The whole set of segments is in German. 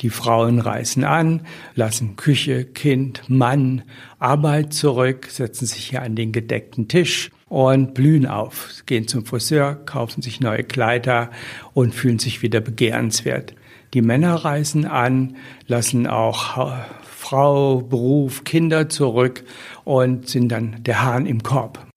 Die Frauen reisen an, lassen Küche, Kind, Mann, Arbeit zurück, setzen sich hier an den gedeckten Tisch und blühen auf, gehen zum Friseur, kaufen sich neue Kleider und fühlen sich wieder begehrenswert. Die Männer reisen an, lassen auch Frau, Beruf, Kinder zurück und sind dann der Hahn im Korb.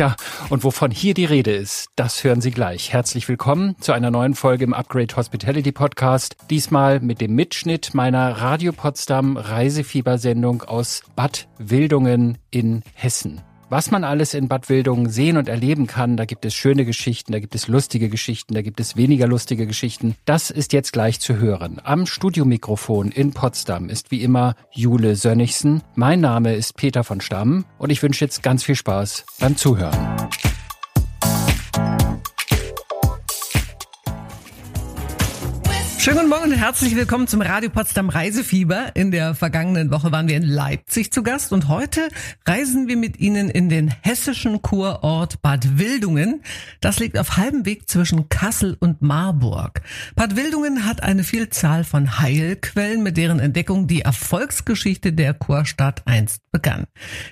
Tja, und wovon hier die Rede ist, das hören Sie gleich. Herzlich willkommen zu einer neuen Folge im Upgrade Hospitality Podcast. Diesmal mit dem Mitschnitt meiner Radio Potsdam Reisefiebersendung aus Bad Wildungen in Hessen was man alles in Bad Wildungen sehen und erleben kann. Da gibt es schöne Geschichten, da gibt es lustige Geschichten, da gibt es weniger lustige Geschichten. Das ist jetzt gleich zu hören. Am Studiomikrofon in Potsdam ist wie immer Jule Sönnigsen. Mein Name ist Peter von Stamm und ich wünsche jetzt ganz viel Spaß beim Zuhören. Schönen guten Morgen und herzlich willkommen zum Radio Potsdam Reisefieber. In der vergangenen Woche waren wir in Leipzig zu Gast und heute reisen wir mit Ihnen in den hessischen Kurort Bad Wildungen. Das liegt auf halbem Weg zwischen Kassel und Marburg. Bad Wildungen hat eine Vielzahl von Heilquellen, mit deren Entdeckung die Erfolgsgeschichte der Kurstadt einst begann.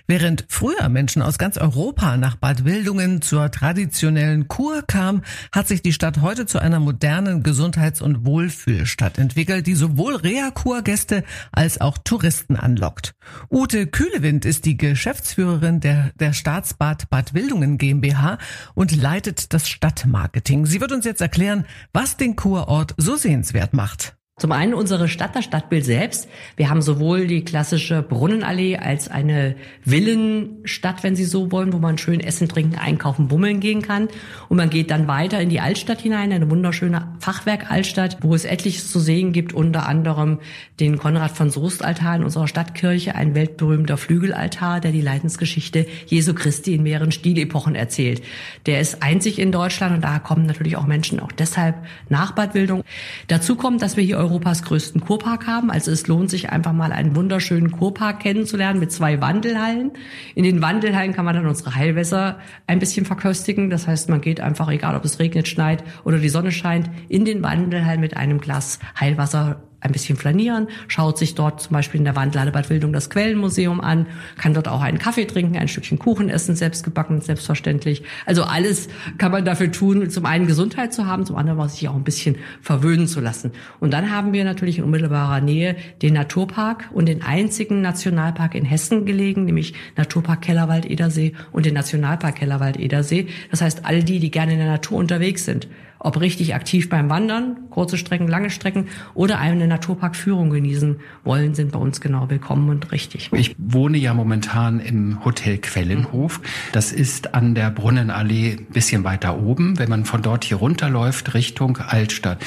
Während früher Menschen aus ganz Europa nach Bad Wildungen zur traditionellen Kur kamen, hat sich die Stadt heute zu einer modernen Gesundheits- und Wohlfühl Wohlfühlstadt entwickelt, die sowohl Reha-Kurgäste als auch Touristen anlockt. Ute Kühlewind ist die Geschäftsführerin der, der Staatsbad Bad Wildungen GmbH und leitet das Stadtmarketing. Sie wird uns jetzt erklären, was den Kurort so sehenswert macht. Zum einen unsere Stadt, das Stadtbild selbst. Wir haben sowohl die klassische Brunnenallee als eine Villenstadt, wenn Sie so wollen, wo man schön essen, trinken, einkaufen, bummeln gehen kann. Und man geht dann weiter in die Altstadt hinein, eine wunderschöne Fachwerk-Altstadt, wo es etliches zu sehen gibt, unter anderem den Konrad von Soest-Altar in unserer Stadtkirche, ein weltberühmter Flügelaltar, der die Leidensgeschichte Jesu Christi in mehreren Stilepochen erzählt. Der ist einzig in Deutschland und da kommen natürlich auch Menschen auch deshalb nach Bad Wildung. Dazu kommt, dass wir hier Europas größten Kurpark haben. Also es lohnt sich einfach mal einen wunderschönen Kurpark kennenzulernen mit zwei Wandelhallen. In den Wandelhallen kann man dann unsere Heilwässer ein bisschen verköstigen. Das heißt, man geht einfach, egal ob es regnet, schneit oder die Sonne scheint, in den Wandelhallen mit einem Glas Heilwasser ein bisschen flanieren, schaut sich dort zum Beispiel in der Wandlade Bad Wildung das Quellenmuseum an, kann dort auch einen Kaffee trinken, ein Stückchen Kuchen essen, selbst gebacken, selbstverständlich. Also alles kann man dafür tun, zum einen Gesundheit zu haben, zum anderen sich auch ein bisschen verwöhnen zu lassen. Und dann haben wir natürlich in unmittelbarer Nähe den Naturpark und den einzigen Nationalpark in Hessen gelegen, nämlich Naturpark Kellerwald-Edersee und den Nationalpark Kellerwald-Edersee. Das heißt, all die, die gerne in der Natur unterwegs sind, ob richtig aktiv beim Wandern, kurze Strecken, lange Strecken oder eine Naturparkführung genießen wollen, sind bei uns genau willkommen und richtig. Ich wohne ja momentan im Hotel Quellenhof. Das ist an der Brunnenallee ein bisschen weiter oben, wenn man von dort hier runterläuft Richtung Altstadt.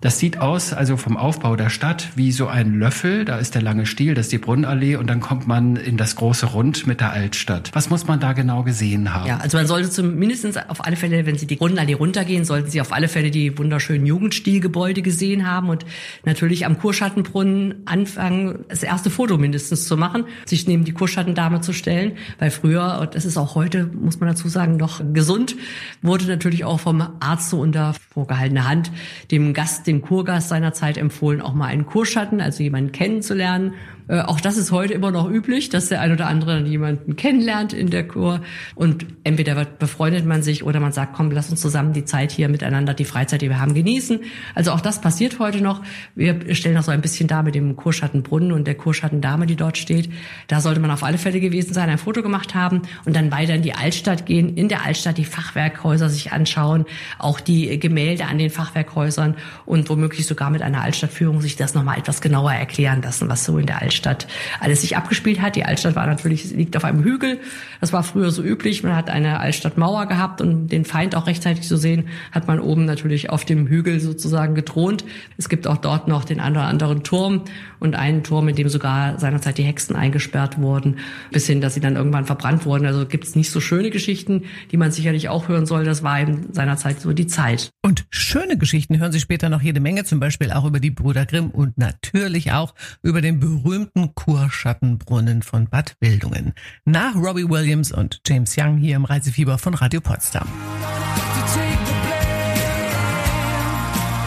Das sieht aus, also vom Aufbau der Stadt, wie so ein Löffel. Da ist der lange Stiel, das ist die Brunnenallee und dann kommt man in das große Rund mit der Altstadt. Was muss man da genau gesehen haben? Ja, also man sollte zumindest auf alle Fälle, wenn Sie die Brunnenallee runtergehen, sollten Sie auf alle Fälle die wunderschönen Jugendstilgebäude gesehen haben und natürlich am Kurschattenbrunnen anfangen, das erste Foto mindestens zu machen, sich neben die Kurschattendame zu stellen, weil früher, und das ist auch heute, muss man dazu sagen, noch gesund, wurde natürlich auch vom Arzt so unter vorgehaltener Hand dem Gast dem Kurgast seinerzeit empfohlen, auch mal einen Kurschatten, also jemanden kennenzulernen äh, auch das ist heute immer noch üblich, dass der ein oder andere jemanden kennenlernt in der Kur und entweder befreundet man sich oder man sagt, komm, lass uns zusammen die Zeit hier miteinander, die Freizeit, die wir haben, genießen. Also auch das passiert heute noch. Wir stellen auch so ein bisschen da mit dem Kurschattenbrunnen und der Kurschattendame, die dort steht. Da sollte man auf alle Fälle gewesen sein, ein Foto gemacht haben und dann weiter in die Altstadt gehen, in der Altstadt die Fachwerkhäuser sich anschauen, auch die Gemälde an den Fachwerkhäusern und womöglich sogar mit einer Altstadtführung sich das nochmal etwas genauer erklären lassen, was so in der Altstadt Altstadt alles sich abgespielt hat. Die Altstadt war natürlich, liegt auf einem Hügel. Das war früher so üblich. Man hat eine Altstadtmauer gehabt und den Feind auch rechtzeitig zu sehen, hat man oben natürlich auf dem Hügel sozusagen gethront. Es gibt auch dort noch den einen anderen Turm und einen Turm, in dem sogar seinerzeit die Hexen eingesperrt wurden, bis hin, dass sie dann irgendwann verbrannt wurden. Also gibt es nicht so schöne Geschichten, die man sicherlich auch hören soll. Das war eben seinerzeit so die Zeit. Und schöne Geschichten hören Sie später noch jede Menge, zum Beispiel auch über die Brüder Grimm und natürlich auch über den berühmten berühmten Kurschattenbrunnen von Bad Wildungen. Nach Robbie Williams und James Young hier im Reisefieber von Radio Potsdam.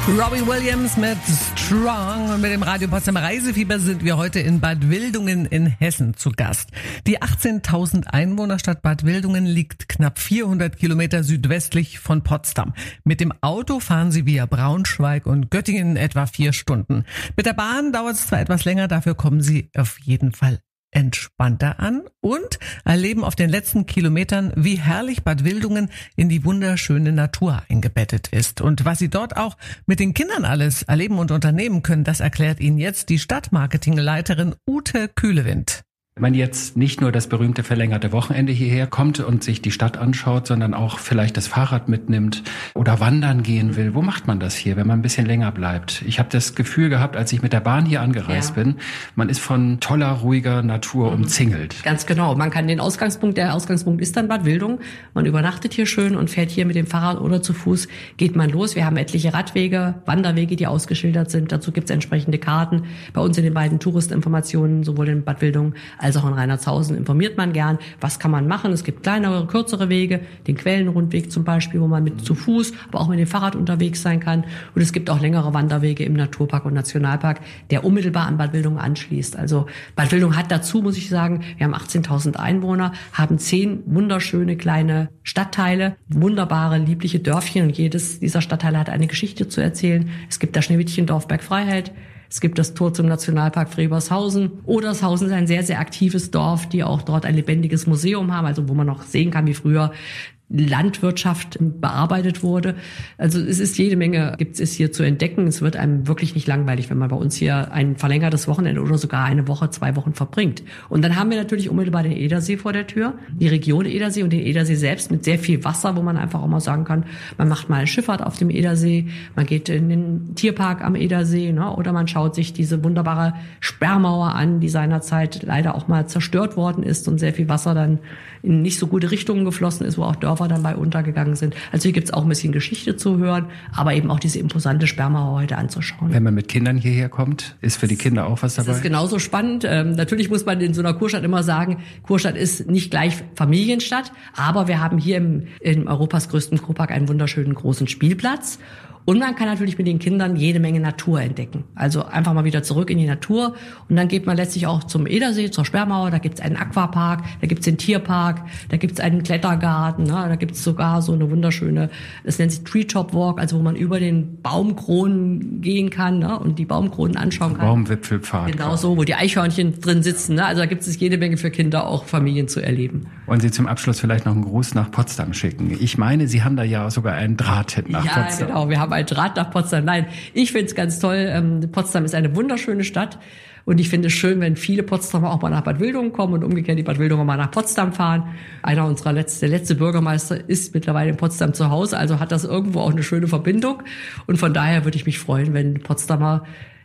Robbie Williams mit Strong und mit dem Radio Potsdam Reisefieber sind wir heute in Bad Wildungen in Hessen zu Gast. Die 18.000 Einwohnerstadt Bad Wildungen liegt knapp 400 Kilometer südwestlich von Potsdam. Mit dem Auto fahren Sie via Braunschweig und Göttingen etwa vier Stunden. Mit der Bahn dauert es zwar etwas länger, dafür kommen Sie auf jeden Fall entspannter an und erleben auf den letzten Kilometern, wie herrlich Bad Wildungen in die wunderschöne Natur eingebettet ist. Und was Sie dort auch mit den Kindern alles erleben und unternehmen können, das erklärt Ihnen jetzt die Stadtmarketingleiterin Ute Kühlewind. Wenn man jetzt nicht nur das berühmte verlängerte Wochenende hierher kommt und sich die Stadt anschaut, sondern auch vielleicht das Fahrrad mitnimmt oder wandern gehen will, wo macht man das hier, wenn man ein bisschen länger bleibt? Ich habe das Gefühl gehabt, als ich mit der Bahn hier angereist ja. bin, man ist von toller, ruhiger Natur mhm. umzingelt. Ganz genau. Man kann den Ausgangspunkt, der Ausgangspunkt ist dann Bad Wildung. Man übernachtet hier schön und fährt hier mit dem Fahrrad oder zu Fuß, geht man los. Wir haben etliche Radwege, Wanderwege, die ausgeschildert sind. Dazu gibt es entsprechende Karten. Bei uns in den beiden Touristinformationen, sowohl in Bad Wildung als auch in Rheinlandshausen informiert man gern, was kann man machen. Es gibt kleinere, kürzere Wege, den Quellenrundweg zum Beispiel, wo man mit zu Fuß, aber auch mit dem Fahrrad unterwegs sein kann. Und es gibt auch längere Wanderwege im Naturpark und Nationalpark, der unmittelbar an Bad Wildung anschließt. Also Bad Wildung hat dazu, muss ich sagen, wir haben 18.000 Einwohner, haben zehn wunderschöne kleine Stadtteile, wunderbare, liebliche Dörfchen und jedes dieser Stadtteile hat eine Geschichte zu erzählen. Es gibt das Schneewittchendorf Bergfreiheit, es gibt das Tor zum Nationalpark Frebershausen. Odershausen ist ein sehr, sehr aktives Dorf, die auch dort ein lebendiges Museum haben, also wo man noch sehen kann, wie früher Landwirtschaft bearbeitet wurde. Also es ist jede Menge, gibt es hier zu entdecken. Es wird einem wirklich nicht langweilig, wenn man bei uns hier ein verlängertes Wochenende oder sogar eine Woche, zwei Wochen verbringt. Und dann haben wir natürlich unmittelbar den Edersee vor der Tür, die Region Edersee und den Edersee selbst mit sehr viel Wasser, wo man einfach auch mal sagen kann, man macht mal Schifffahrt auf dem Edersee, man geht in den Tierpark am Edersee ne, oder man schaut sich diese wunderbare Sperrmauer an, die seinerzeit leider auch mal zerstört worden ist und sehr viel Wasser dann in nicht so gute Richtungen geflossen ist, wo auch Dörfer dabei untergegangen sind. Also hier gibt's auch ein bisschen Geschichte zu hören, aber eben auch diese imposante Sperrmauer heute anzuschauen. Wenn man mit Kindern hierher kommt, ist für die Kinder auch was dabei? Das ist genauso spannend. Ähm, natürlich muss man in so einer Kurstadt immer sagen, Kurstadt ist nicht gleich Familienstadt, aber wir haben hier im, in Europas größten Kurpark einen wunderschönen großen Spielplatz. Und man kann natürlich mit den Kindern jede Menge Natur entdecken. Also einfach mal wieder zurück in die Natur. Und dann geht man letztlich auch zum Edersee, zur Sperrmauer. Da gibt's einen Aquapark, da gibt's den Tierpark, da gibt's einen Klettergarten. Ne? Da gibt's sogar so eine wunderschöne, das nennt sich Treetop Walk, also wo man über den Baumkronen gehen kann ne? und die Baumkronen anschauen kann. Baumwipfelpfad. Genau so, wo die Eichhörnchen drin sitzen. Ne? Also da gibt es jede Menge für Kinder, auch Familien zu erleben. Wollen Sie zum Abschluss vielleicht noch einen Gruß nach Potsdam schicken? Ich meine, Sie haben da ja sogar einen Draht hin nach ja, Potsdam. Ja, genau. Wir haben ein Draht nach Potsdam. Nein, ich finde es ganz toll. Ähm, Potsdam ist eine wunderschöne Stadt. Und ich finde es schön, wenn viele Potsdamer auch mal nach Bad Wildungen kommen und umgekehrt die Bad Wildunger mal nach Potsdam fahren. Einer unserer letzten, der letzte Bürgermeister ist mittlerweile in Potsdam zu Hause, also hat das irgendwo auch eine schöne Verbindung. Und von daher würde ich mich freuen, wenn Potsdamer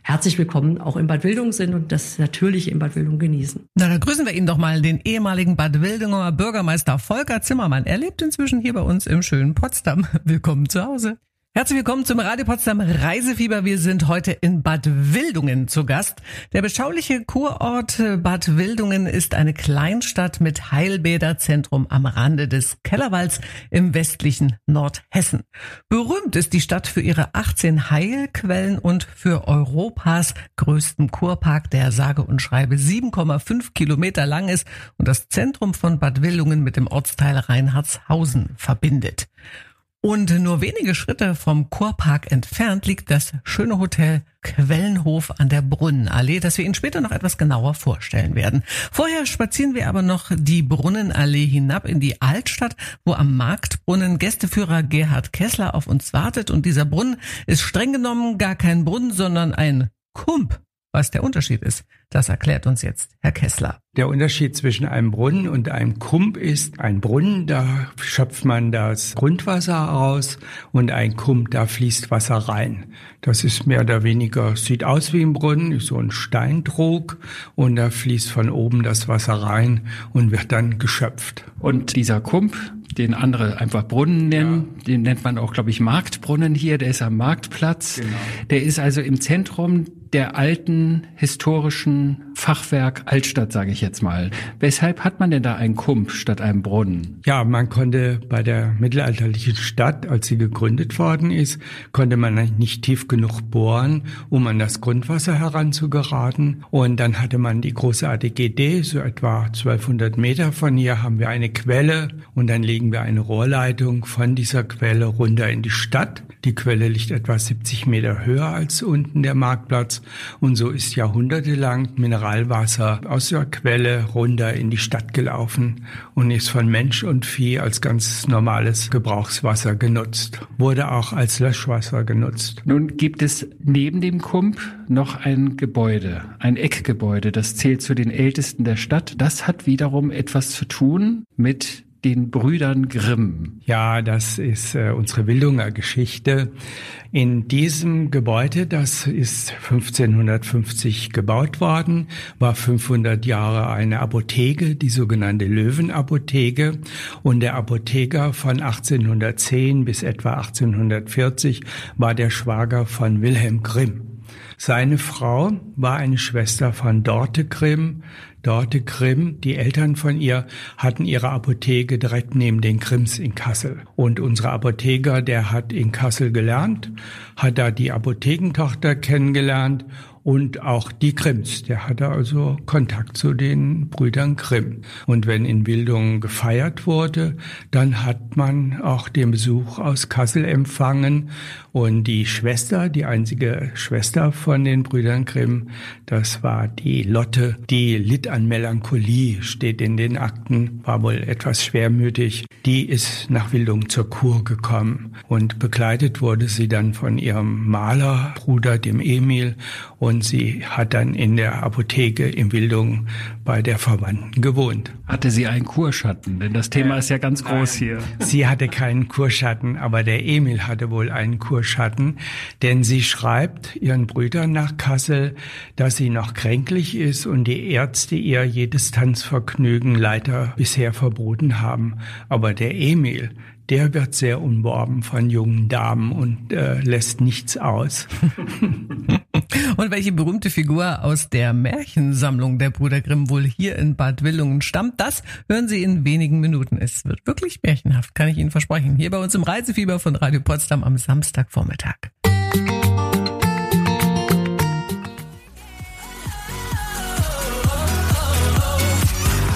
herzlich willkommen auch in Bad Wildungen sind und das natürlich in Bad Wildungen genießen. Na, da grüßen wir Ihnen doch mal den ehemaligen Bad Wildunger Bürgermeister Volker Zimmermann. Er lebt inzwischen hier bei uns im schönen Potsdam. Willkommen zu Hause. Herzlich willkommen zum Radio Potsdam Reisefieber. Wir sind heute in Bad Wildungen zu Gast. Der beschauliche Kurort Bad Wildungen ist eine Kleinstadt mit Heilbäderzentrum am Rande des Kellerwalds im westlichen Nordhessen. Berühmt ist die Stadt für ihre 18 Heilquellen und für Europas größten Kurpark, der sage und schreibe 7,5 Kilometer lang ist und das Zentrum von Bad Wildungen mit dem Ortsteil Reinhardshausen verbindet. Und nur wenige Schritte vom Kurpark entfernt liegt das schöne Hotel Quellenhof an der Brunnenallee, das wir Ihnen später noch etwas genauer vorstellen werden. Vorher spazieren wir aber noch die Brunnenallee hinab in die Altstadt, wo am Marktbrunnen Gästeführer Gerhard Kessler auf uns wartet. Und dieser Brunnen ist streng genommen gar kein Brunnen, sondern ein Kump. Was der Unterschied ist, das erklärt uns jetzt Herr Kessler. Der Unterschied zwischen einem Brunnen und einem Kump ist, ein Brunnen, da schöpft man das Grundwasser aus und ein Kump, da fließt Wasser rein. Das ist mehr oder weniger, sieht aus wie ein Brunnen, ist so ein Steintrog und da fließt von oben das Wasser rein und wird dann geschöpft. Und dieser Kump, den andere einfach Brunnen nennen. Ja. Den nennt man auch, glaube ich, Marktbrunnen hier. Der ist am Marktplatz. Genau. Der ist also im Zentrum der alten historischen Fachwerk Altstadt, sage ich jetzt mal. Weshalb hat man denn da einen Kump statt einem Brunnen? Ja, man konnte bei der mittelalterlichen Stadt, als sie gegründet worden ist, konnte man nicht tief genug bohren, um an das Grundwasser heranzugeraten. Und dann hatte man die große ADGD, so etwa 1200 Meter von hier haben wir eine Quelle und dann legen wir eine Rohrleitung von dieser Quelle runter in die Stadt. Die Quelle liegt etwa 70 Meter höher als unten der Marktplatz und so ist jahrhundertelang Mineralwasser aus der Quelle runter in die Stadt gelaufen und ist von Mensch und Vieh als ganz normales Gebrauchswasser genutzt. Wurde auch als Löschwasser genutzt. Nun gibt es neben dem Kump noch ein Gebäude, ein Eckgebäude, das zählt zu den ältesten der Stadt. Das hat wiederum etwas zu tun mit den Brüdern Grimm. Ja, das ist äh, unsere Wildunger Geschichte. In diesem Gebäude, das ist 1550 gebaut worden, war 500 Jahre eine Apotheke, die sogenannte Löwenapotheke. Und der Apotheker von 1810 bis etwa 1840 war der Schwager von Wilhelm Grimm. Seine Frau war eine Schwester von Dorte Grimm, Dorte Grimm, die Eltern von ihr, hatten ihre Apotheke direkt neben den Grimms in Kassel. Und unser Apotheker, der hat in Kassel gelernt, hat da die Apothekentochter kennengelernt und auch die Grimms. Der hatte also Kontakt zu den Brüdern Grimm. Und wenn in Bildung gefeiert wurde, dann hat man auch den Besuch aus Kassel empfangen. Und die Schwester, die einzige Schwester von den Brüdern Grimm, das war die Lotte, die litt an Melancholie, steht in den Akten, war wohl etwas schwermütig. Die ist nach Wildung zur Kur gekommen und begleitet wurde sie dann von ihrem Malerbruder, dem Emil, und sie hat dann in der Apotheke in Wildung bei der Verwandten gewohnt. Hatte sie einen Kurschatten? Denn das Thema ist ja ganz groß hier. Sie hatte keinen Kurschatten, aber der Emil hatte wohl einen Kurschatten, denn sie schreibt ihren Brüdern nach Kassel, dass sie noch kränklich ist und die Ärzte ihr jedes Tanzvergnügen leider bisher verboten haben. Aber der Emil, der wird sehr unbeworben von jungen Damen und äh, lässt nichts aus. und welche berühmte Figur aus der Märchensammlung der Brüder Grimm wohl hier in Bad Willungen stammt, das hören Sie in wenigen Minuten. Es wird wirklich märchenhaft, kann ich Ihnen versprechen. Hier bei uns im Reisefieber von Radio Potsdam am Samstagvormittag.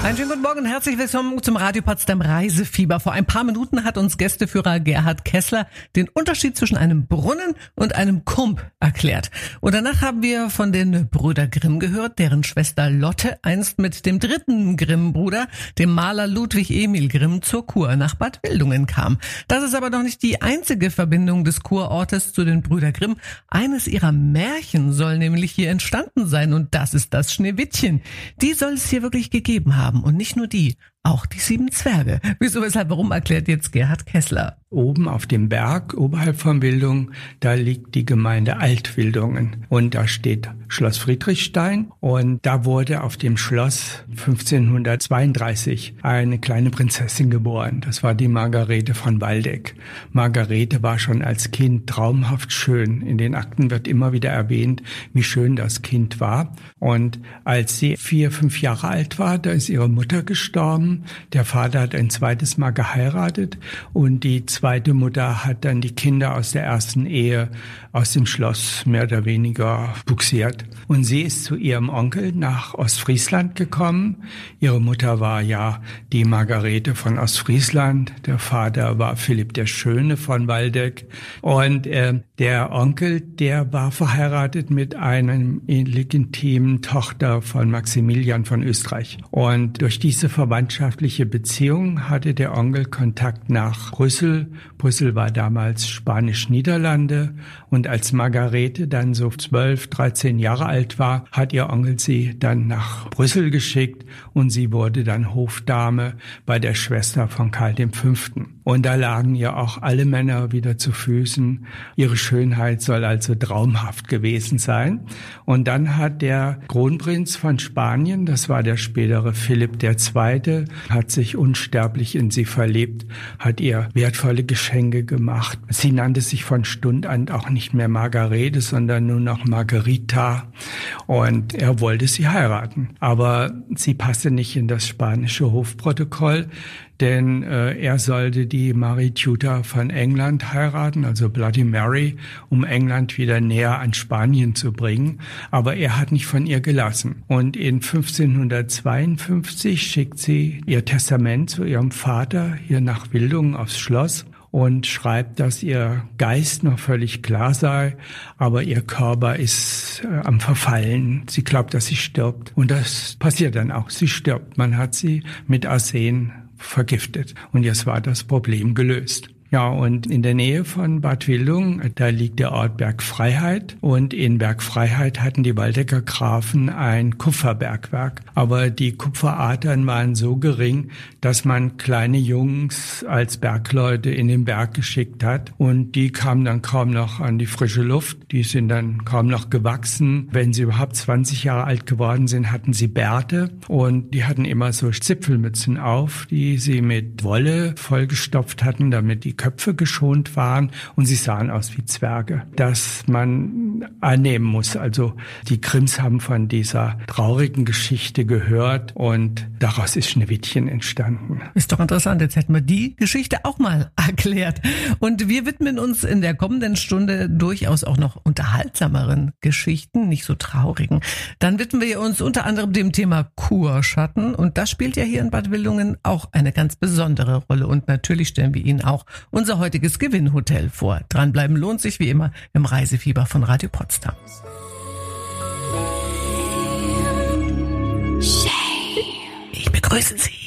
Einen schönen guten Morgen und herzlich willkommen zum Radio Potsdam Reisefieber. Vor ein paar Minuten hat uns Gästeführer Gerhard Kessler den Unterschied zwischen einem Brunnen und einem Kump erklärt. Und danach haben wir von den Brüder Grimm gehört, deren Schwester Lotte einst mit dem dritten Grimm-Bruder, dem Maler Ludwig Emil Grimm, zur Kur nach Bad Wildungen kam. Das ist aber noch nicht die einzige Verbindung des Kurortes zu den Brüder Grimm. Eines ihrer Märchen soll nämlich hier entstanden sein und das ist das Schneewittchen. Die soll es hier wirklich gegeben haben haben. Und nicht nur die, auch die sieben Zwerge. Wieso, weshalb, warum erklärt jetzt Gerhard Kessler? Oben auf dem Berg, oberhalb von Wildung, da liegt die Gemeinde Altwildungen. Und da steht Schloss Friedrichstein. Und da wurde auf dem Schloss 1532 eine kleine Prinzessin geboren. Das war die Margarete von Waldeck. Margarete war schon als Kind traumhaft schön. In den Akten wird immer wieder erwähnt, wie schön das Kind war. Und als sie vier, fünf Jahre alt war, da ist ihre Mutter gestorben. Der Vater hat ein zweites Mal geheiratet und die zweite Mutter hat dann die Kinder aus der ersten Ehe aus dem Schloss mehr oder weniger buxiert. Und sie ist zu ihrem Onkel nach Ostfriesland gekommen. Ihre Mutter war ja die Margarete von Ostfriesland. Der Vater war Philipp der Schöne von Waldeck. Und äh, der Onkel, der war verheiratet mit einem legitimen Tochter von Maximilian von Österreich. Und durch diese verwandtschaftliche Beziehung hatte der Onkel Kontakt nach Brüssel Brüssel war damals Spanisch-Niederlande und als Margarete dann so 12, 13 Jahre alt war, hat ihr Onkel sie dann nach Brüssel geschickt und sie wurde dann Hofdame bei der Schwester von Karl V. Und da lagen ja auch alle Männer wieder zu Füßen. Ihre Schönheit soll also traumhaft gewesen sein. Und dann hat der Kronprinz von Spanien, das war der spätere Philipp II., hat sich unsterblich in sie verliebt, hat ihr wertvolle Geschenke gemacht. Sie nannte sich von Stund an auch nicht mehr Margarete, sondern nur noch Margarita. Und er wollte sie heiraten. Aber sie passte nicht in das spanische Hofprotokoll denn äh, er sollte die Marie Tudor von England heiraten, also Bloody Mary, um England wieder näher an Spanien zu bringen. Aber er hat nicht von ihr gelassen. Und in 1552 schickt sie ihr Testament zu ihrem Vater hier nach Wildungen aufs Schloss und schreibt, dass ihr Geist noch völlig klar sei, aber ihr Körper ist äh, am Verfallen. Sie glaubt, dass sie stirbt. Und das passiert dann auch. Sie stirbt. Man hat sie mit Arsen vergiftet. Und jetzt war das Problem gelöst. Ja, und in der Nähe von Bad Wildung, da liegt der Ort Bergfreiheit. Und in Bergfreiheit hatten die Waldecker Grafen ein Kupferbergwerk. Aber die Kupferadern waren so gering, dass man kleine Jungs als Bergleute in den Berg geschickt hat. Und die kamen dann kaum noch an die frische Luft. Die sind dann kaum noch gewachsen. Wenn sie überhaupt 20 Jahre alt geworden sind, hatten sie Bärte. Und die hatten immer so Zipfelmützen auf, die sie mit Wolle vollgestopft hatten, damit die Köpfe geschont waren und sie sahen aus wie Zwerge, dass man annehmen muss. Also die Grimms haben von dieser traurigen Geschichte gehört und daraus ist Schneewittchen entstanden. Ist doch interessant, jetzt hätten wir die Geschichte auch mal erklärt. Und wir widmen uns in der kommenden Stunde durchaus auch noch unterhaltsameren Geschichten, nicht so traurigen. Dann widmen wir uns unter anderem dem Thema Kurschatten und das spielt ja hier in Bad Wildungen auch eine ganz besondere Rolle und natürlich stellen wir Ihnen auch unser heutiges Gewinnhotel vor. Dranbleiben lohnt sich wie immer im Reisefieber von Radio Potsdam. Ich begrüße Sie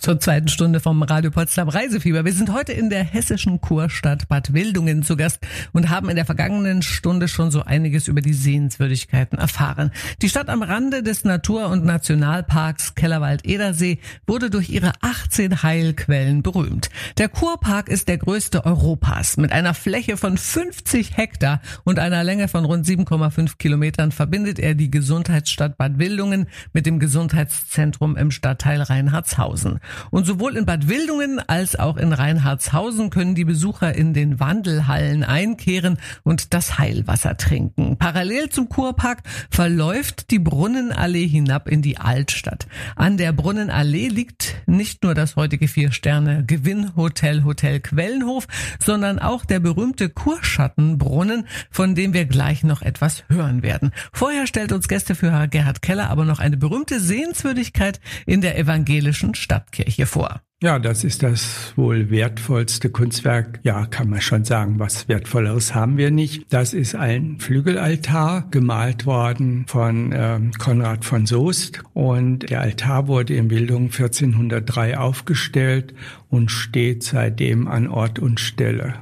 zur zweiten Stunde vom Radio Potsdam Reisefieber. Wir sind heute in der hessischen Kurstadt Bad Wildungen zu Gast und haben in der vergangenen Stunde schon so einiges über die Sehenswürdigkeiten erfahren. Die Stadt am Rande des Natur- und Nationalparks Kellerwald-Edersee wurde durch ihre 18 Heilquellen berühmt. Der Kurpark ist der größte Europas. Mit einer Fläche von 50 Hektar und einer Länge von rund 7,5 Kilometern verbindet er die Gesundheitsstadt Bad Wildungen mit dem Gesundheitszentrum im Stadtteil Reinhardshausen. Und sowohl in Bad Wildungen als auch in Reinhardshausen können die Besucher in den Wandelhallen einkehren und das Heilwasser trinken. Parallel zum Kurpark verläuft die Brunnenallee hinab in die Altstadt. An der Brunnenallee liegt nicht nur das heutige Vier-Sterne-Gewinnhotel Hotel Quellenhof, sondern auch der berühmte Kurschattenbrunnen, von dem wir gleich noch etwas hören werden. Vorher stellt uns Gästeführer Gerhard Keller aber noch eine berühmte Sehenswürdigkeit in der evangelischen Stadtkirche Kirche vor. Ja, das ist das wohl wertvollste Kunstwerk. Ja, kann man schon sagen, was wertvolleres haben wir nicht. Das ist ein Flügelaltar, gemalt worden von ähm, Konrad von Soest. Und der Altar wurde in Bildung 1403 aufgestellt und steht seitdem an Ort und Stelle.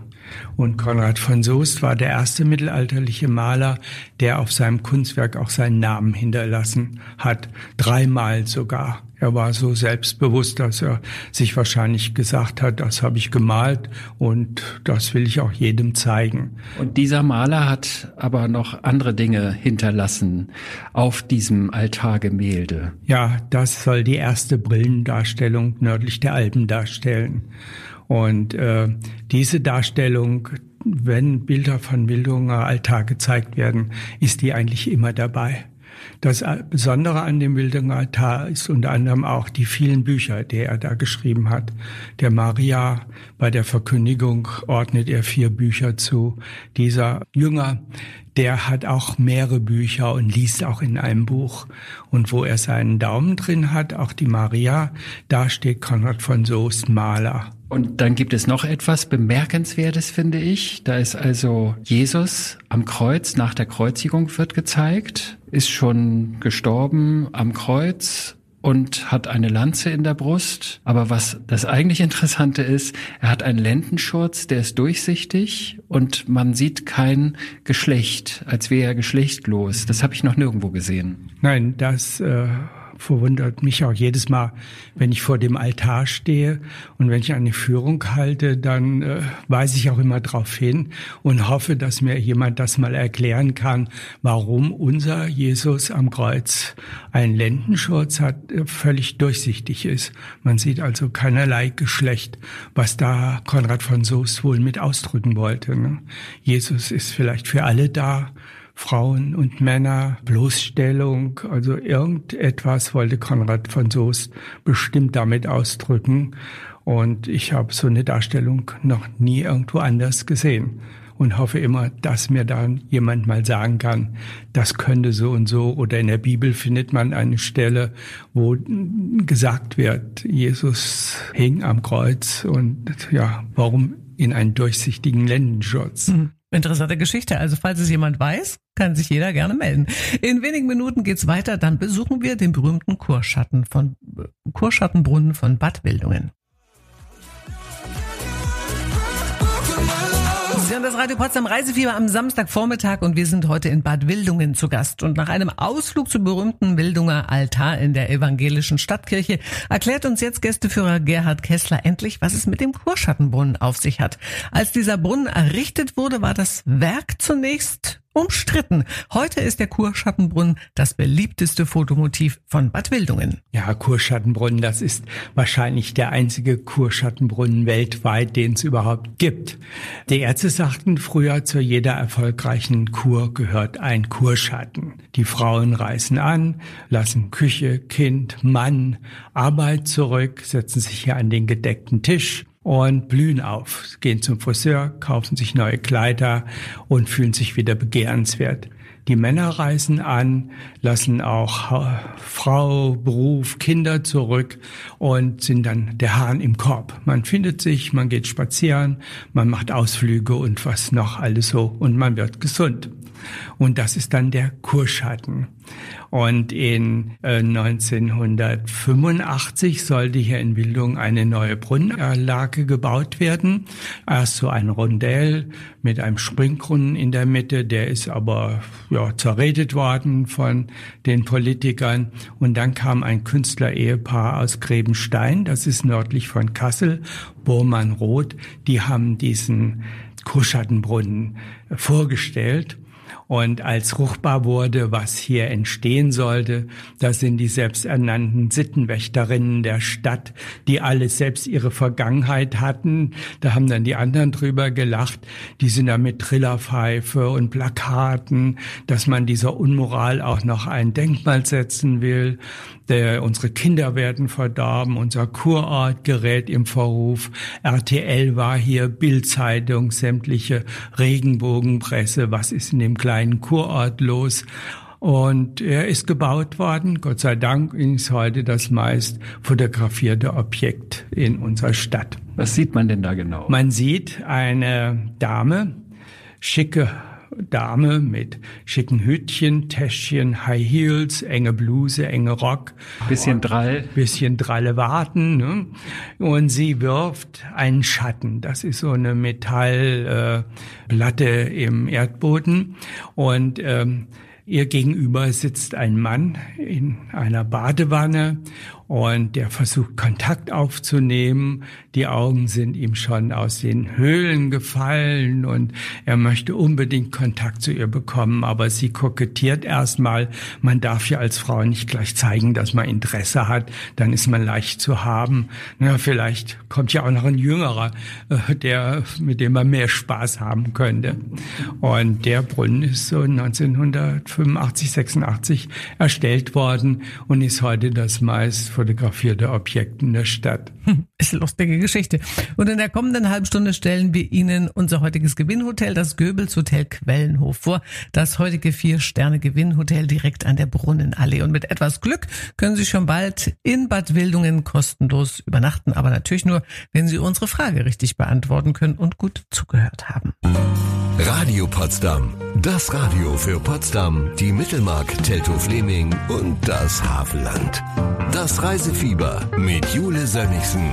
Und Konrad von Soest war der erste mittelalterliche Maler, der auf seinem Kunstwerk auch seinen Namen hinterlassen hat. Dreimal sogar. Er war so selbstbewusst, dass er sich wahrscheinlich gesagt hat, das habe ich gemalt und das will ich auch jedem zeigen. Und dieser Maler hat aber noch andere Dinge hinterlassen auf diesem Altargemälde. Ja, das soll die erste Brillendarstellung nördlich der Alpen darstellen. Und äh, diese Darstellung, wenn Bilder von Wildunger Altar gezeigt werden, ist die eigentlich immer dabei. Das Besondere an dem Wildinger Altar ist unter anderem auch die vielen Bücher, die er da geschrieben hat. Der Maria, bei der Verkündigung ordnet er vier Bücher zu. Dieser Jünger, der hat auch mehrere Bücher und liest auch in einem Buch. Und wo er seinen Daumen drin hat, auch die Maria, da steht Konrad von Soest Maler. Und dann gibt es noch etwas Bemerkenswertes, finde ich. Da ist also Jesus am Kreuz, nach der Kreuzigung wird gezeigt, ist schon gestorben am Kreuz und hat eine Lanze in der Brust. Aber was das eigentlich Interessante ist, er hat einen Lendenschurz, der ist durchsichtig und man sieht kein Geschlecht, als wäre er geschlechtlos. Das habe ich noch nirgendwo gesehen. Nein, das äh, verwundert mich auch jedes Mal, wenn ich vor dem Altar stehe und wenn ich eine Führung halte, dann äh, weise ich auch immer darauf hin und hoffe, dass mir jemand das mal erklären kann, warum unser Jesus am Kreuz einen Lendenschurz hat, der völlig durchsichtig ist. Man sieht also keinerlei Geschlecht, was da Konrad von Soest wohl mit ausdrücken wollte. Ne? Jesus ist vielleicht für alle da, Frauen und Männer, Bloßstellung, also irgendetwas wollte Konrad von Soest bestimmt damit ausdrücken. Und ich habe so eine Darstellung noch nie irgendwo anders gesehen und hoffe immer, dass mir dann jemand mal sagen kann, das könnte so und so. Oder in der Bibel findet man eine Stelle, wo gesagt wird, Jesus hing am Kreuz und ja, warum in einen durchsichtigen Lendenschutz? Mhm. Interessante Geschichte. Also falls es jemand weiß, kann sich jeder gerne melden. In wenigen Minuten geht's weiter. Dann besuchen wir den berühmten Kurschatten von Kurschattenbrunnen von Bad Wildungen. Hören das Radio Potsdam Reisefieber am Samstagvormittag und wir sind heute in Bad Wildungen zu Gast. Und nach einem Ausflug zum berühmten Wildunger Altar in der evangelischen Stadtkirche erklärt uns jetzt Gästeführer Gerhard Kessler endlich, was es mit dem Kurschattenbrunnen auf sich hat. Als dieser Brunnen errichtet wurde, war das Werk zunächst umstritten. Heute ist der Kurschattenbrunnen das beliebteste Fotomotiv von Bad Wildungen. Ja, Kurschattenbrunnen, das ist wahrscheinlich der einzige Kurschattenbrunnen weltweit, den es überhaupt gibt. Die Ärzte sagten früher, zu jeder erfolgreichen Kur gehört ein Kurschatten. Die Frauen reißen an, lassen Küche, Kind, Mann, Arbeit zurück, setzen sich hier an den gedeckten Tisch und blühen auf, gehen zum Friseur, kaufen sich neue Kleider und fühlen sich wieder begehrenswert. Die Männer reisen an, lassen auch Frau, Beruf, Kinder zurück und sind dann der Hahn im Korb. Man findet sich, man geht spazieren, man macht Ausflüge und was noch alles so und man wird gesund. Und das ist dann der Kurschatten. Und in äh, 1985 sollte hier in Bildung eine neue Brunnenanlage gebaut werden. Erst so ein Rondell mit einem Springbrunnen in der Mitte, der ist aber ja, zerredet worden von den Politikern. Und dann kam ein Künstler-Ehepaar aus Grebenstein, das ist nördlich von Kassel, Bormann-Roth, die haben diesen Kuschattenbrunnen vorgestellt. Und als fruchtbar wurde, was hier entstehen sollte, da sind die selbsternannten Sittenwächterinnen der Stadt, die alle selbst ihre Vergangenheit hatten. Da haben dann die anderen drüber gelacht. Die sind da mit Trillerpfeife und Plakaten, dass man dieser Unmoral auch noch ein Denkmal setzen will. Der, unsere Kinder werden verdorben, unser Kurort gerät im Verruf. RTL war hier, Bildzeitung, sämtliche Regenbogenpresse. Was ist in dem kleinen Kurort los? Und er ist gebaut worden. Gott sei Dank ist heute das meist fotografierte Objekt in unserer Stadt. Was sieht man denn da genau? Man sieht eine Dame, schicke Dame mit schicken Hütchen, Täschchen, High Heels, enge Bluse, enge Rock. Bisschen Drall. Bisschen Dralle warten. Ne? Und sie wirft einen Schatten. Das ist so eine Metallplatte äh, im Erdboden. Und ähm, Ihr gegenüber sitzt ein Mann in einer Badewanne und der versucht Kontakt aufzunehmen. Die Augen sind ihm schon aus den Höhlen gefallen und er möchte unbedingt Kontakt zu ihr bekommen, aber sie kokettiert erstmal. Man darf ja als Frau nicht gleich zeigen, dass man Interesse hat, dann ist man leicht zu haben. Na, vielleicht kommt ja auch noch ein Jüngerer, äh, der, mit dem man mehr Spaß haben könnte. Und der Brunnen ist so 1985, 86 erstellt worden und ist heute das meist fotografierte Objekt in der Stadt. Hm, ist eine lustige Geschichte. Und in der kommenden halben Stunde stellen wir Ihnen unser heutiges Gewinnhotel, das Goebbels Hotel Quellenhof vor. Das heutige Vier-Sterne-Gewinnhotel direkt an der Brunnenallee. Und mit etwas Glück können Sie schon bald in Bad Wildungen kostenlos übernachten. Aber natürlich nur, wenn Sie unsere Frage richtig beantworten können und gut zugehört haben. Radio Potsdam. Das Radio für Potsdam, die Mittelmark, Teltow-Fleming und das Havelland. Das Reisefieber mit Jule Sönnigsen.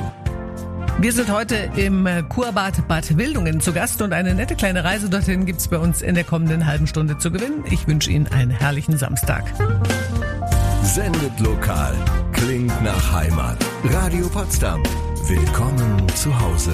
Wir sind heute im Kurbad Bad Wildungen zu Gast und eine nette kleine Reise dorthin gibt's bei uns in der kommenden halben Stunde zu gewinnen. Ich wünsche Ihnen einen herrlichen Samstag. sendet lokal, klingt nach Heimat. Radio Potsdam. Willkommen zu Hause.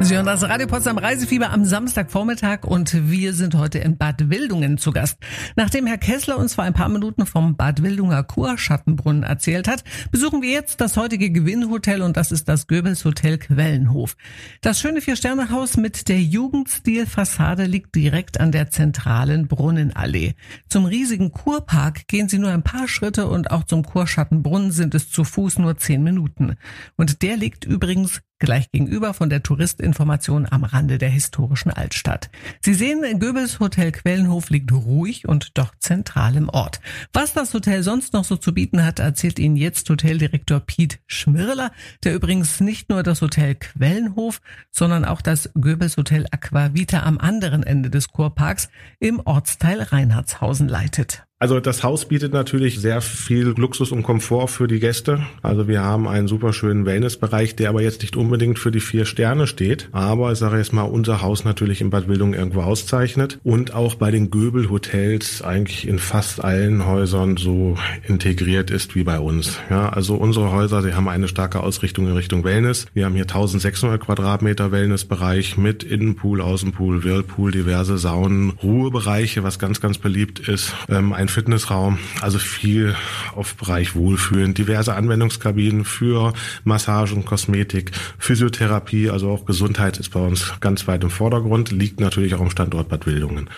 Sie hören das Radio Potsdam Reisefieber am Samstagvormittag und wir sind heute in Bad Wildungen zu Gast. Nachdem Herr Kessler uns vor ein paar Minuten vom Bad Wildunger Kurschattenbrunnen erzählt hat, besuchen wir jetzt das heutige Gewinnhotel und das ist das Goebbels Hotel Quellenhof. Das schöne Vier-Sterne-Haus mit der Jugendstilfassade liegt direkt an der zentralen Brunnenallee. Zum riesigen Kurpark gehen Sie nur ein paar Schritte und auch zum Kurschattenbrunnen sind es zu Fuß nur zehn Minuten. Und der liegt übrigens gleich gegenüber von der Touristinformation am Rande der historischen Altstadt. Sie sehen, Goebbels Hotel Quellenhof liegt ruhig und doch zentral im Ort. Was das Hotel sonst noch so zu bieten hat, erzählt Ihnen jetzt Hoteldirektor Piet Schmirler, der übrigens nicht nur das Hotel Quellenhof, sondern auch das Goebbels Hotel Aquavita am anderen Ende des Kurparks im Ortsteil Reinhardshausen leitet. Also das Haus bietet natürlich sehr viel Luxus und Komfort für die Gäste. Also wir haben einen super schönen Wellnessbereich, der aber jetzt nicht unbedingt für die vier Sterne steht. Aber ich sage jetzt mal, unser Haus natürlich in Bad Wildung irgendwo auszeichnet und auch bei den Göbel-Hotels eigentlich in fast allen Häusern so integriert ist wie bei uns. Ja, also unsere Häuser, sie haben eine starke Ausrichtung in Richtung Wellness. Wir haben hier 1600 Quadratmeter Wellnessbereich mit Innenpool, Außenpool, Whirlpool, diverse Saunen, Ruhebereiche, was ganz, ganz beliebt ist. Ähm, ein Fitnessraum, also viel auf Bereich Wohlfühlen, diverse Anwendungskabinen für Massage und Kosmetik, Physiotherapie, also auch Gesundheit ist bei uns ganz weit im Vordergrund, liegt natürlich auch im Standort Bad Wildungen.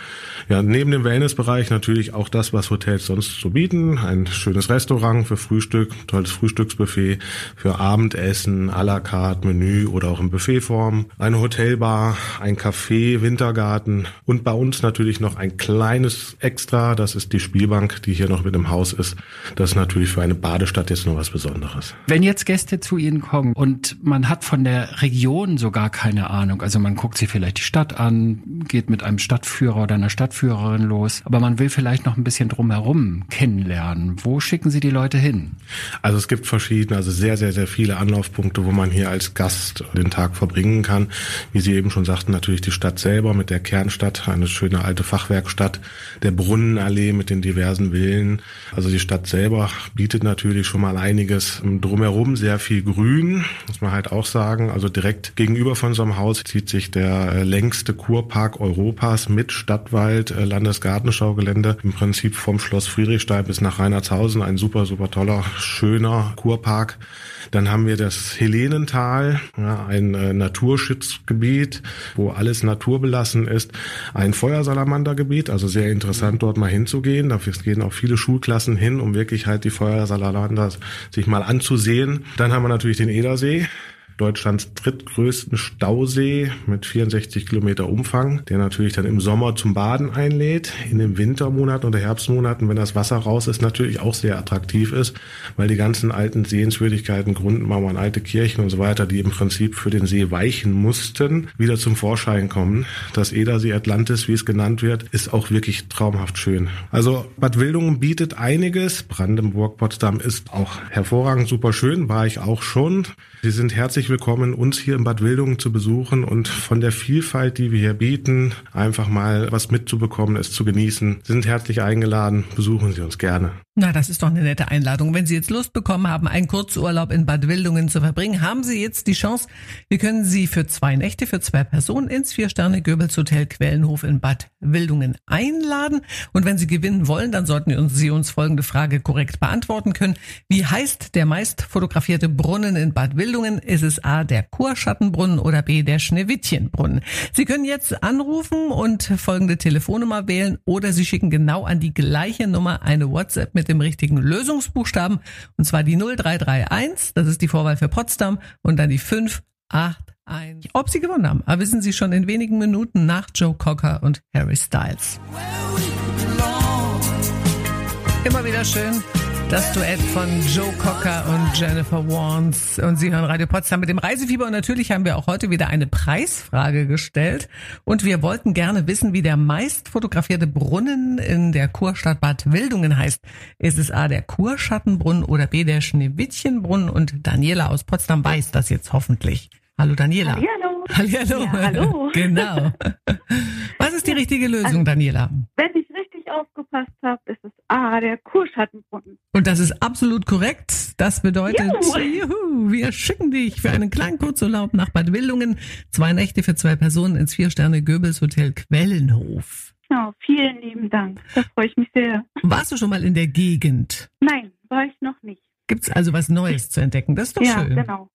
Ja, neben dem Wellnessbereich natürlich auch das, was Hotels sonst so bieten. Ein schönes Restaurant für Frühstück, tolles Frühstücksbuffet, für Abendessen, à la carte, Menü oder auch in Buffetform. Eine Hotelbar, ein Café, Wintergarten und bei uns natürlich noch ein kleines Extra, das ist die Spielbank, die hier noch mit im Haus ist. Das ist natürlich für eine Badestadt jetzt noch was Besonderes. Wenn jetzt Gäste zu Ihnen kommen und man hat von der Region sogar keine Ahnung, also man guckt sich vielleicht die Stadt an, geht mit einem Stadtführer oder einer Stadtführerin Stadtführerin los, aber man will vielleicht noch ein bisschen drumherum kennenlernen. Wo schicken Sie die Leute hin? Also es gibt verschiedene, also sehr, sehr, sehr viele Anlaufpunkte, wo man hier als Gast den Tag verbringen kann. Wie Sie eben schon sagten, natürlich die Stadt selber mit der Kernstadt, eine schöne alte Fachwerkstatt, der Brunnenallee mit den diversen Villen. Also die Stadt selber bietet natürlich schon mal einiges drumherum, sehr viel Grün, muss man halt auch sagen. Also direkt gegenüber von so einem Haus zieht sich der äh, längste Kurpark Europas mit Stadtwald äh, Landesgartenschaugelände. Im Prinzip vom Schloss Friedrichstein bis nach Reinhardshausen. Ein super, super toller, schöner Kurpark. Dann haben wir das Helenental, ja, ein äh, Naturschutzgebiet, wo alles naturbelassen ist. Ein Feuersalamandergebiet, also sehr interessant dort mal hinzugehen. Dafür gehen auch viele Schulklassen hin, um wirklich halt die Feuersalamander sich mal anzusehen. Dann haben wir natürlich den Edersee. Deutschlands drittgrößten Stausee mit 64 Kilometer Umfang, der natürlich dann im Sommer zum Baden einlädt, in den Wintermonaten oder Herbstmonaten, wenn das Wasser raus ist, natürlich auch sehr attraktiv ist, weil die ganzen alten Sehenswürdigkeiten, Grundmauern, alte Kirchen und so weiter, die im Prinzip für den See weichen mussten, wieder zum Vorschein kommen. Das Edersee Atlantis, wie es genannt wird, ist auch wirklich traumhaft schön. Also Bad Wildungen bietet einiges. Brandenburg, Potsdam ist auch hervorragend, super schön, war ich auch schon. Sie sind herzlich willkommen, uns hier in Bad Wildungen zu besuchen und von der Vielfalt, die wir hier bieten, einfach mal was mitzubekommen, es zu genießen. Sie sind herzlich eingeladen. Besuchen Sie uns gerne. Na, das ist doch eine nette Einladung. Wenn Sie jetzt Lust bekommen haben, einen Kurzurlaub in Bad Wildungen zu verbringen, haben Sie jetzt die Chance. Wir können Sie für zwei Nächte, für zwei Personen ins Vier-Sterne-Goebbels Hotel Quellenhof in Bad Wildungen einladen. Und wenn Sie gewinnen wollen, dann sollten Sie uns folgende Frage korrekt beantworten können. Wie heißt der meist fotografierte Brunnen in Bad Wildungen? Ist es A, der Kurschattenbrunnen oder B, der Schneewittchenbrunnen? Sie können jetzt anrufen und folgende Telefonnummer wählen oder Sie schicken genau an die gleiche Nummer eine WhatsApp mit dem richtigen Lösungsbuchstaben. Und zwar die 0331, das ist die Vorwahl für Potsdam, und dann die 581. Ob Sie gewonnen haben, wissen Sie schon in wenigen Minuten nach Joe Cocker und Harry Styles. Immer wieder schön. Das Duett von Joe Cocker und Jennifer Warnes. Und Sie hören Radio Potsdam mit dem Reisefieber. Und natürlich haben wir auch heute wieder eine Preisfrage gestellt. Und wir wollten gerne wissen, wie der meist fotografierte Brunnen in der Kurstadt Bad Wildungen heißt. Ist es A, der Kurschattenbrunnen oder B, der Schneewittchenbrunnen? Und Daniela aus Potsdam weiß das jetzt hoffentlich. Hallo Daniela. Hallo. Hallihallo. Ja, hallo. Genau. Was ist die richtige Lösung, Daniela? Wenn ich richtig aufgepasst habe, ist es A, der Kurschattenbrunnen. Und das ist absolut korrekt. Das bedeutet, Juhu. juhu, wir schicken dich für einen kleinen Kurzurlaub nach Bad Wildungen. Zwei Nächte für zwei Personen ins Vier-Sterne-Goebbels-Hotel Quellenhof. Ja, vielen lieben Dank. Da freue ich mich sehr. Warst du schon mal in der Gegend? Nein, war ich noch nicht. Gibt's also was Neues zu entdecken? Das ist doch ja, schön. genau.